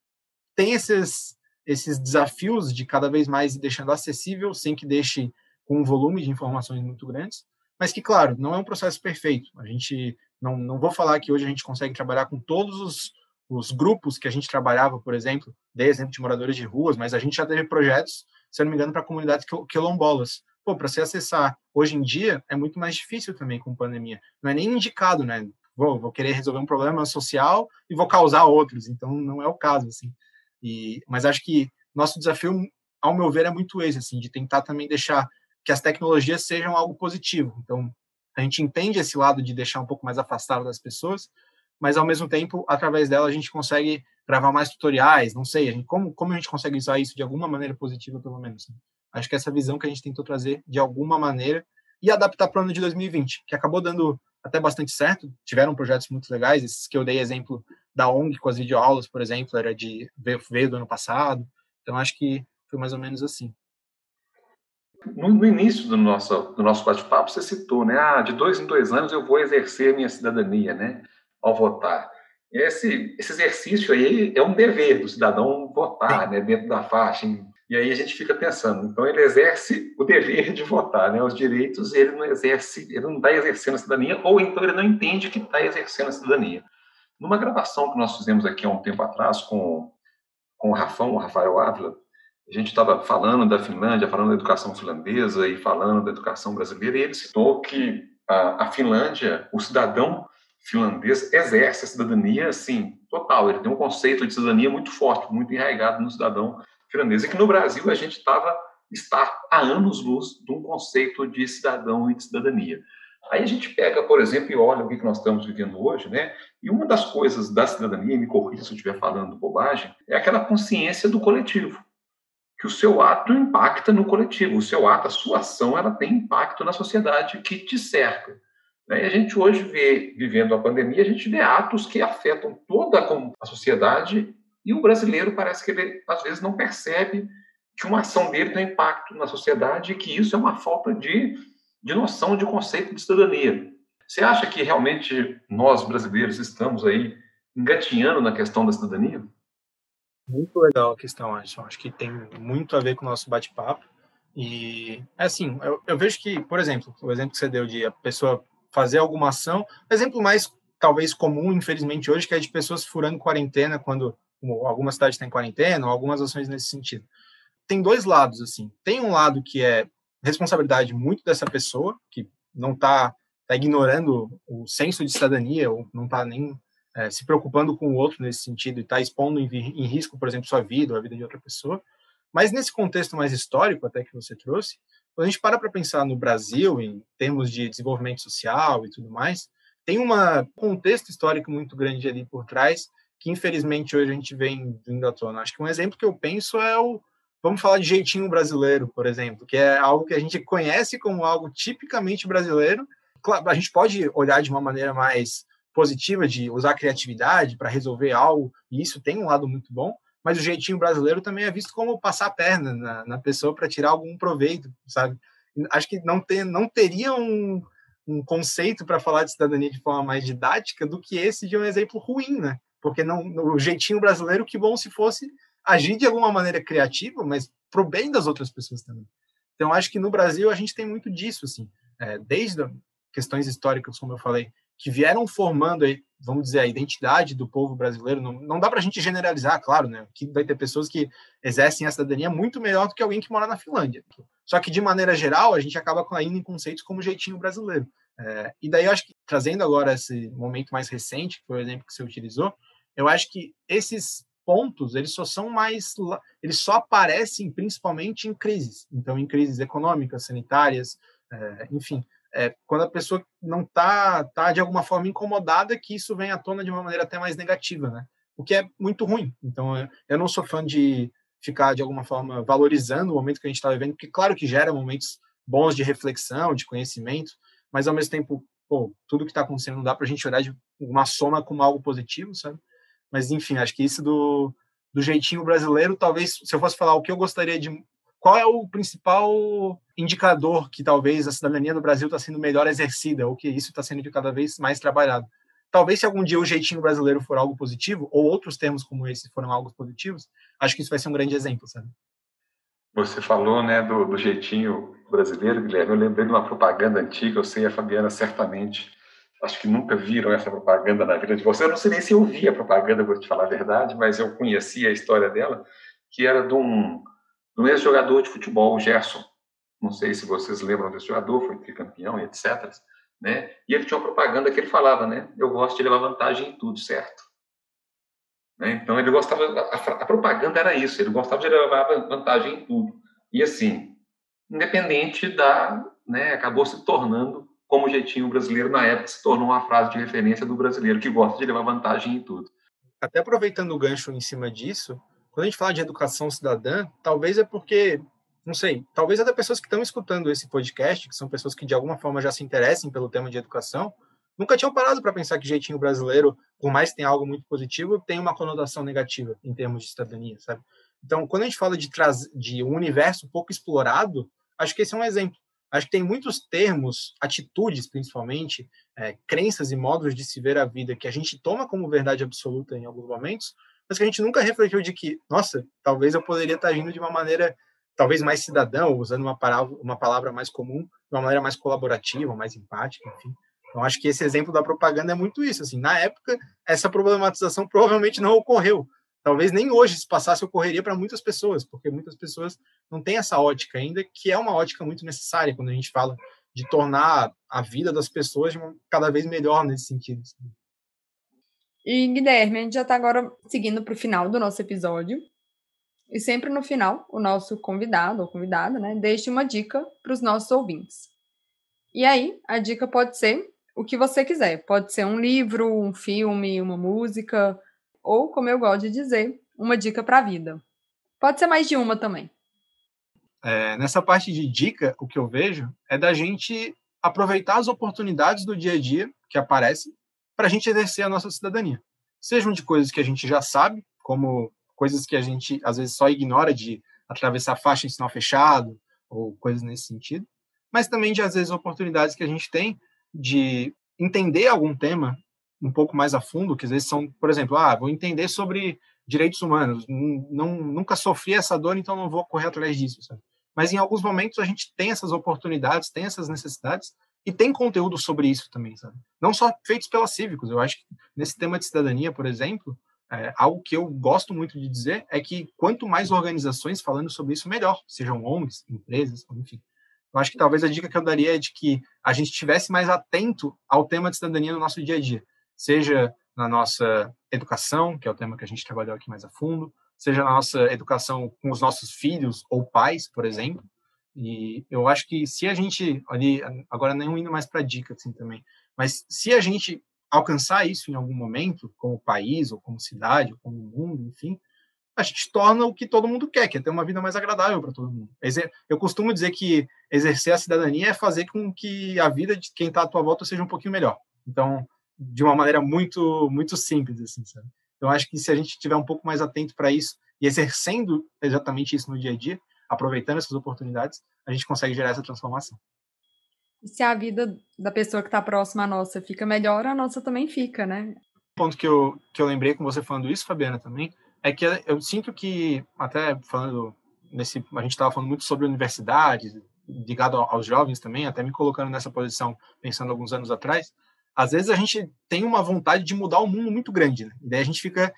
C: tem esses esses desafios de cada vez mais deixando acessível, sem que deixe com um volume de informações muito grandes, mas que, claro, não é um processo perfeito. A gente não, não vou falar que hoje a gente consegue trabalhar com todos os, os grupos que a gente trabalhava, por exemplo, dei exemplo de moradores de ruas, mas a gente já teve projetos, se eu não me engano, para comunidades quilombolas. Pô, para se acessar hoje em dia é muito mais difícil também com pandemia. Não é nem indicado, né? Vou, vou querer resolver um problema social e vou causar outros, então não é o caso, assim. E, mas acho que nosso desafio, ao meu ver, é muito esse, assim, de tentar também deixar que as tecnologias sejam algo positivo. Então, a gente entende esse lado de deixar um pouco mais afastado das pessoas, mas ao mesmo tempo, através dela, a gente consegue gravar mais tutoriais, não sei, a gente, como, como a gente consegue usar isso de alguma maneira positiva, pelo menos. Né? Acho que essa visão que a gente tentou trazer de alguma maneira e adaptar para o ano de 2020, que acabou dando até bastante certo, tiveram projetos muito legais, esses que eu dei exemplo da ONG com as videoaulas, por exemplo, era de veio do ano passado. Então acho que foi mais ou menos assim.
B: No, no início do nosso do nosso bate-papo você citou, né? Ah, de dois em dois anos eu vou exercer minha cidadania, né? Ao votar. Esse, esse exercício aí é um dever do cidadão votar, né? Dentro da faixa. E aí a gente fica pensando, então ele exerce o dever de votar, né? Os direitos ele não exerce, ele não está exercendo a cidadania, ou então ele não entende que está exercendo a cidadania. Numa gravação que nós fizemos aqui há um tempo atrás com, com o Rafão, o Rafael Ávila, a gente estava falando da Finlândia, falando da educação finlandesa e falando da educação brasileira, e ele citou que a, a Finlândia, o cidadão finlandês exerce a cidadania, assim, total. Ele tem um conceito de cidadania muito forte, muito enraizado no cidadão finlandês. E que no Brasil a gente estava está há anos luz de um conceito de cidadão e de cidadania. Aí a gente pega, por exemplo, e olha o que nós estamos vivendo hoje, né? E uma das coisas da cidadania, me corrija se eu estiver falando bobagem, é aquela consciência do coletivo. Que o seu ato impacta no coletivo, o seu ato, a sua ação, ela tem impacto na sociedade que te cerca. Né? E a gente hoje vê, vivendo a pandemia, a gente vê atos que afetam toda a sociedade e o brasileiro parece que ele, às vezes, não percebe que uma ação dele tem impacto na sociedade e que isso é uma falta de de noção de conceito de cidadania. Você acha que realmente nós brasileiros estamos aí engatinhando na questão da cidadania?
C: Muito legal a questão, Anderson. Acho que tem muito a ver com o nosso bate-papo. E, é assim, eu, eu, vejo que, por exemplo, o exemplo que você deu de a pessoa fazer alguma ação, exemplo mais, talvez, comum, infelizmente, hoje, que é de pessoas furando quarentena quando alguma cidade está em quarentena, ou algumas ações nesse sentido tem dois lados, assim. Tem um lado que é responsabilidade muito dessa pessoa, que não está tá ignorando o senso de cidadania, ou não está nem é, se preocupando com o outro nesse sentido e está expondo em, em, risco, por exemplo, sua vida ou a vida de outra pessoa. Mas nesse contexto mais histórico, até que você trouxe, quando a gente para para pensar no Brasil, em termos de desenvolvimento social e tudo mais, tem um contexto histórico muito grande ali por trás, que infelizmente hoje a gente vem vindo à tona. Acho que um exemplo que eu penso é o. Vamos falar de jeitinho brasileiro, por exemplo, que é algo que a gente conhece como algo tipicamente brasileiro. Claro, a gente pode olhar de uma maneira mais positiva, de usar criatividade para resolver algo, e isso tem um lado muito bom, mas o jeitinho brasileiro também é visto como passar a perna na, na pessoa para tirar algum proveito, sabe? Acho que não, ter, não teria um, um conceito para falar de cidadania de forma mais didática do que esse de um exemplo ruim, né? Porque não, o jeitinho brasileiro, que bom se fosse agir de alguma maneira criativa, mas pro bem das outras pessoas também. Então, acho que no Brasil a gente tem muito disso, assim, é, desde questões históricas, como eu falei, que vieram formando, vamos dizer, a identidade do povo brasileiro. Não, não dá para a gente generalizar, claro, né? Que vai ter pessoas que exercem a cidadania muito melhor do que alguém que mora na Finlândia. Só que, de maneira geral, a gente acaba caindo em conceitos como jeitinho brasileiro. É, e daí, eu acho que, trazendo agora esse momento mais recente, que foi o exemplo que você utilizou, eu acho que esses pontos, eles só são mais... Eles só aparecem principalmente em crises. Então, em crises econômicas, sanitárias, é, enfim é, quando a pessoa não está tá de alguma forma incomodada que isso vem à tona de uma maneira até mais negativa, né? O que é muito ruim. Então, eu não sou fã de ficar de alguma forma valorizando o momento que a gente está vivendo, porque claro que gera momentos bons de reflexão, de conhecimento, mas ao mesmo tempo, pô, tudo que está acontecendo não dá para a gente olhar de uma soma como algo positivo, sabe? Mas enfim, acho que isso do, do jeitinho brasileiro, talvez, se eu fosse falar o que eu gostaria de qual é o principal indicador que talvez a cidadania no Brasil está sendo melhor exercida, ou que isso está sendo cada vez mais trabalhado? Talvez se algum dia o jeitinho brasileiro for algo positivo, ou outros termos como esse foram algo positivos, acho que isso vai ser um grande exemplo, sabe?
B: Você falou, né, do, do jeitinho brasileiro, Guilherme. Eu lembrei de uma propaganda antiga, eu sei, a Fabiana certamente, acho que nunca viram essa propaganda na vida de vocês. Eu não sei nem se eu vi a propaganda, vou te falar a verdade, mas eu conhecia a história dela, que era de um, do ex-jogador de futebol, Gerson. Não sei se vocês lembram desse jogador, foi tricampeão e etc. Né? E ele tinha uma propaganda que ele falava, né? Eu gosto de levar vantagem em tudo, certo? Né? Então ele gostava, a, a, propaganda era isso, ele gostava de levar vantagem em tudo. E assim, independente da, né? Acabou se tornando como o jeitinho brasileiro na época se tornou uma frase de referência do brasileiro que gosta de levar vantagem em tudo.
C: Até aproveitando o gancho em cima disso, quando a gente fala de educação cidadã, talvez é porque, não sei, talvez até pessoas que estão escutando esse podcast, que são pessoas que de alguma forma já se interessem pelo tema de educação, nunca tinham parado para pensar que jeitinho brasileiro, por mais que tenha algo muito positivo, tem uma conotação negativa em termos de cidadania, sabe? Então, quando a gente fala de, de um universo pouco explorado, acho que esse é um exemplo. Acho que tem muitos termos, atitudes principalmente, é, crenças e modos de se ver a vida que a gente toma como verdade absoluta em alguns momentos, mas que a gente nunca refletiu de que, nossa, talvez eu poderia estar agindo de uma maneira talvez mais cidadão, usando uma palavra, uma palavra mais comum, de uma maneira mais colaborativa, mais empática, enfim. Então, acho que esse exemplo da propaganda é muito isso. Assim, na época, essa problematização provavelmente não ocorreu. Talvez nem hoje, se passasse, ocorreria para muitas pessoas, porque muitas pessoas não têm essa ótica ainda, que é uma ótica muito necessária quando a gente fala de tornar a vida das pessoas cada vez melhor nesse sentido.
A: E, Guilherme, a gente já está agora seguindo para o final do nosso episódio. E sempre no final, o nosso convidado ou convidada, né, deixa uma dica para os nossos ouvintes. E aí, a dica pode ser o que você quiser. Pode ser um livro, um filme, uma música, ou, como eu gosto de dizer, uma dica para a vida. Pode ser mais de uma também.
C: É, nessa parte de dica, o que eu vejo é da gente aproveitar as oportunidades do dia a dia que aparecem para a gente exercer a nossa cidadania. Sejam de coisas que a gente já sabe, como coisas que a gente às vezes só ignora de atravessar faixa em sinal fechado ou coisas nesse sentido, mas também de às vezes oportunidades que a gente tem de entender algum tema um pouco mais a fundo, que às vezes são, por exemplo, ah, vou entender sobre direitos humanos, não, nunca sofri essa dor, então não vou correr atrás disso, sabe? Mas em alguns momentos a gente tem essas oportunidades, tem essas necessidades, e tem conteúdo sobre isso também, sabe? Não só feitos pela Cívicos. Eu acho que nesse tema de cidadania, por exemplo, é, algo que eu gosto muito de dizer é que quanto mais organizações falando sobre isso, melhor, sejam ONGs, empresas, enfim. Eu acho que talvez a dica que eu daria é de que a gente estivesse mais atento ao tema de cidadania no nosso dia a dia, seja na nossa educação, que é o tema que a gente trabalhou aqui mais a fundo, seja na nossa educação com os nossos filhos ou pais, por exemplo. E eu acho que se a gente, ali, agora nem indo mais para dica assim também, mas se a gente alcançar isso em algum momento, como país, ou como cidade, ou como mundo, enfim, a gente torna o que todo mundo quer, que é ter uma vida mais agradável para todo mundo. Eu costumo dizer que exercer a cidadania é fazer com que a vida de quem está à tua volta seja um pouquinho melhor. Então, de uma maneira muito muito simples, assim, sabe? Então, acho que se a gente estiver um pouco mais atento para isso e exercendo exatamente isso no dia a dia, aproveitando essas oportunidades, a gente consegue gerar essa transformação.
A: E se a vida da pessoa que está próxima à nossa fica melhor, a nossa também fica, né?
C: Um ponto que eu, que eu lembrei com você falando isso, Fabiana, também, é que eu sinto que, até falando nesse. A gente estava falando muito sobre universidades, ligado aos jovens também, até me colocando nessa posição, pensando alguns anos atrás. Às vezes a gente tem uma vontade de mudar o mundo muito grande, né? E daí a gente fica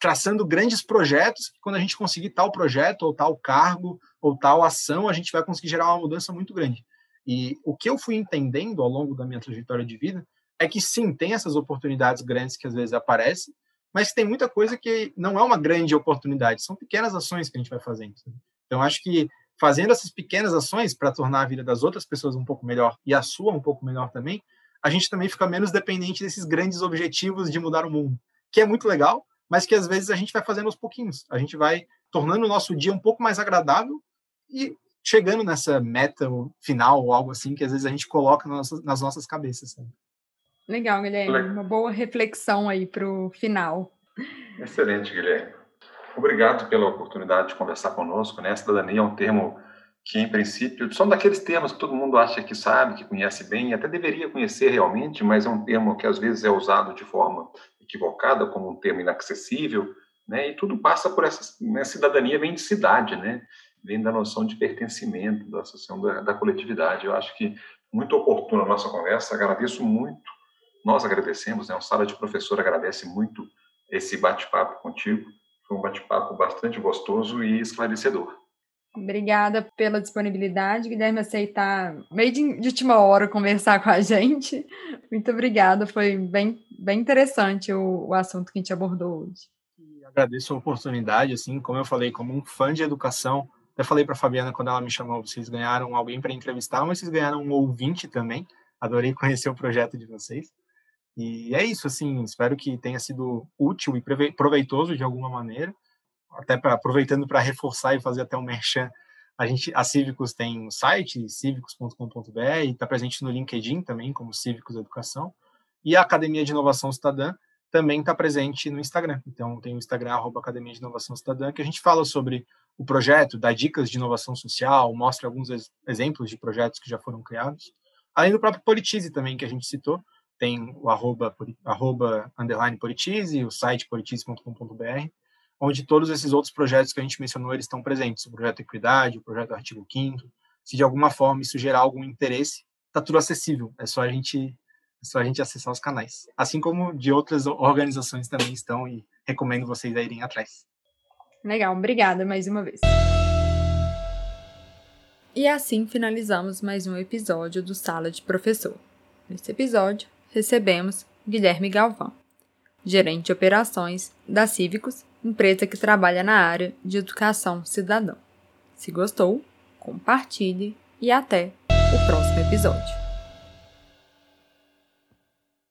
C: traçando grandes projetos, que quando a gente conseguir tal projeto, ou tal cargo, ou tal ação, a gente vai conseguir gerar uma mudança muito grande. E o que eu fui entendendo ao longo da minha trajetória de vida é que sim, tem essas oportunidades grandes que às vezes aparecem, mas tem muita coisa que não é uma grande oportunidade, são pequenas ações que a gente vai fazendo. Então, acho que fazendo essas pequenas ações para tornar a vida das outras pessoas um pouco melhor e a sua um pouco melhor também, a gente também fica menos dependente desses grandes objetivos de mudar o mundo, que é muito legal, mas que às vezes a gente vai fazendo aos pouquinhos. A gente vai tornando o nosso dia um pouco mais agradável e chegando nessa meta final ou algo assim que às vezes a gente coloca nas nossas, nas nossas cabeças.
A: Legal, Guilherme. Uma boa reflexão aí para o final.
B: Excelente, Guilherme. Obrigado pela oportunidade de conversar conosco. Né? Cidadania é um termo que, em princípio, são daqueles termos que todo mundo acha que sabe, que conhece bem, até deveria conhecer realmente, mas é um termo que às vezes é usado de forma equivocada, como um termo inacessível, né? E tudo passa por essa né? cidadania vem de cidade, né? Vem da noção de pertencimento, da associação da, da coletividade. Eu acho que muito oportuna a nossa conversa. Agradeço muito nós agradecemos, né? O Sala de Professor agradece muito esse bate-papo contigo. Foi um bate-papo bastante gostoso e esclarecedor.
A: Obrigada pela disponibilidade, Guilherme, aceitar meio de, última hora conversar com a gente. Muito obrigada, foi bem, bem interessante o, o assunto que a gente abordou hoje.
C: agradeço a oportunidade, assim, como eu falei, como um fã de educação, até falei para Fabiana quando ela me chamou, vocês ganharam alguém para entrevistar, mas vocês ganharam um ouvinte também. Adorei conhecer o projeto de vocês. E é isso, assim, espero que tenha sido útil e proveitoso de alguma maneira. Até pra, aproveitando para reforçar e fazer até um merchan, a gente, a Cívicos tem um site, cívicos.com.br, está presente no LinkedIn também, como Cívicos Educação. E a Academia de Inovação Cidadã também está presente no Instagram. Então, tem o Instagram, arroba Academia de Inovação Cidadã, que a gente fala sobre o projeto, dá dicas de inovação social, mostra alguns exemplos de projetos que já foram criados. Além do próprio Politize também, que a gente citou, tem o arroba, arroba underline Politize, o site politize.com.br, onde todos esses outros projetos que a gente mencionou, eles estão presentes. O projeto Equidade, o projeto Artigo 5 Se de alguma forma isso gerar algum interesse, está tudo acessível. É só a gente é só a gente acessar os canais. Assim como de outras organizações também estão e recomendo vocês a irem atrás.
A: Legal, obrigada mais uma vez. E assim finalizamos mais um episódio do Sala de Professor. Nesse episódio, recebemos Guilherme Galvão, gerente de operações da Cívicos, empresa que trabalha na área de educação cidadã. Se gostou, compartilhe e até o próximo episódio.